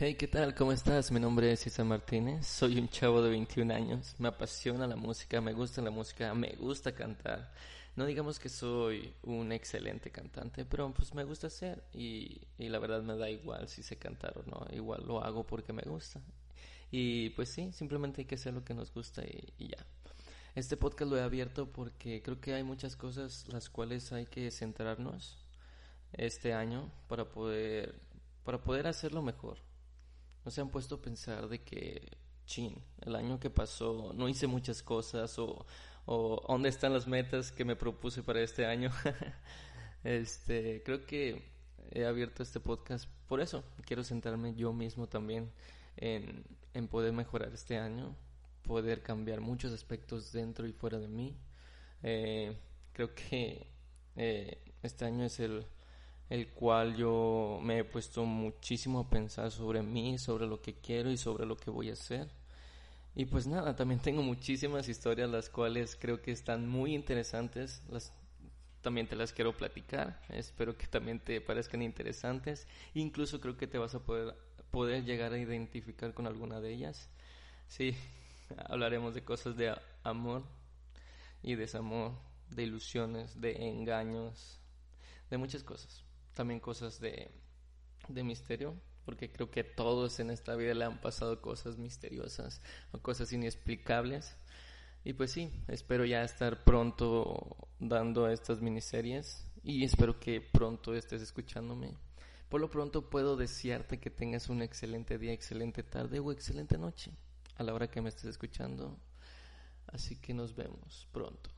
Hey, ¿qué tal? ¿Cómo estás? Mi nombre es César Martínez, soy un chavo de 21 años, me apasiona la música, me gusta la música, me gusta cantar. No digamos que soy un excelente cantante, pero pues me gusta hacer y, y la verdad me da igual si sé cantar o no, igual lo hago porque me gusta. Y pues sí, simplemente hay que hacer lo que nos gusta y, y ya. Este podcast lo he abierto porque creo que hay muchas cosas las cuales hay que centrarnos este año para poder para poder hacerlo mejor no se han puesto a pensar de que, chin, el año que pasó no hice muchas cosas o, o dónde están las metas que me propuse para este año. este, creo que he abierto este podcast por eso. Quiero sentarme yo mismo también en, en poder mejorar este año, poder cambiar muchos aspectos dentro y fuera de mí. Eh, creo que eh, este año es el el cual yo me he puesto muchísimo a pensar sobre mí, sobre lo que quiero y sobre lo que voy a hacer. Y pues nada, también tengo muchísimas historias las cuales creo que están muy interesantes, también te las quiero platicar, espero que también te parezcan interesantes, incluso creo que te vas a poder poder llegar a identificar con alguna de ellas. Sí, hablaremos de cosas de amor y desamor, de ilusiones, de engaños, de muchas cosas también cosas de, de misterio, porque creo que todos en esta vida le han pasado cosas misteriosas o cosas inexplicables. Y pues sí, espero ya estar pronto dando estas miniseries y espero que pronto estés escuchándome. Por lo pronto puedo desearte que tengas un excelente día, excelente tarde o excelente noche a la hora que me estés escuchando. Así que nos vemos pronto.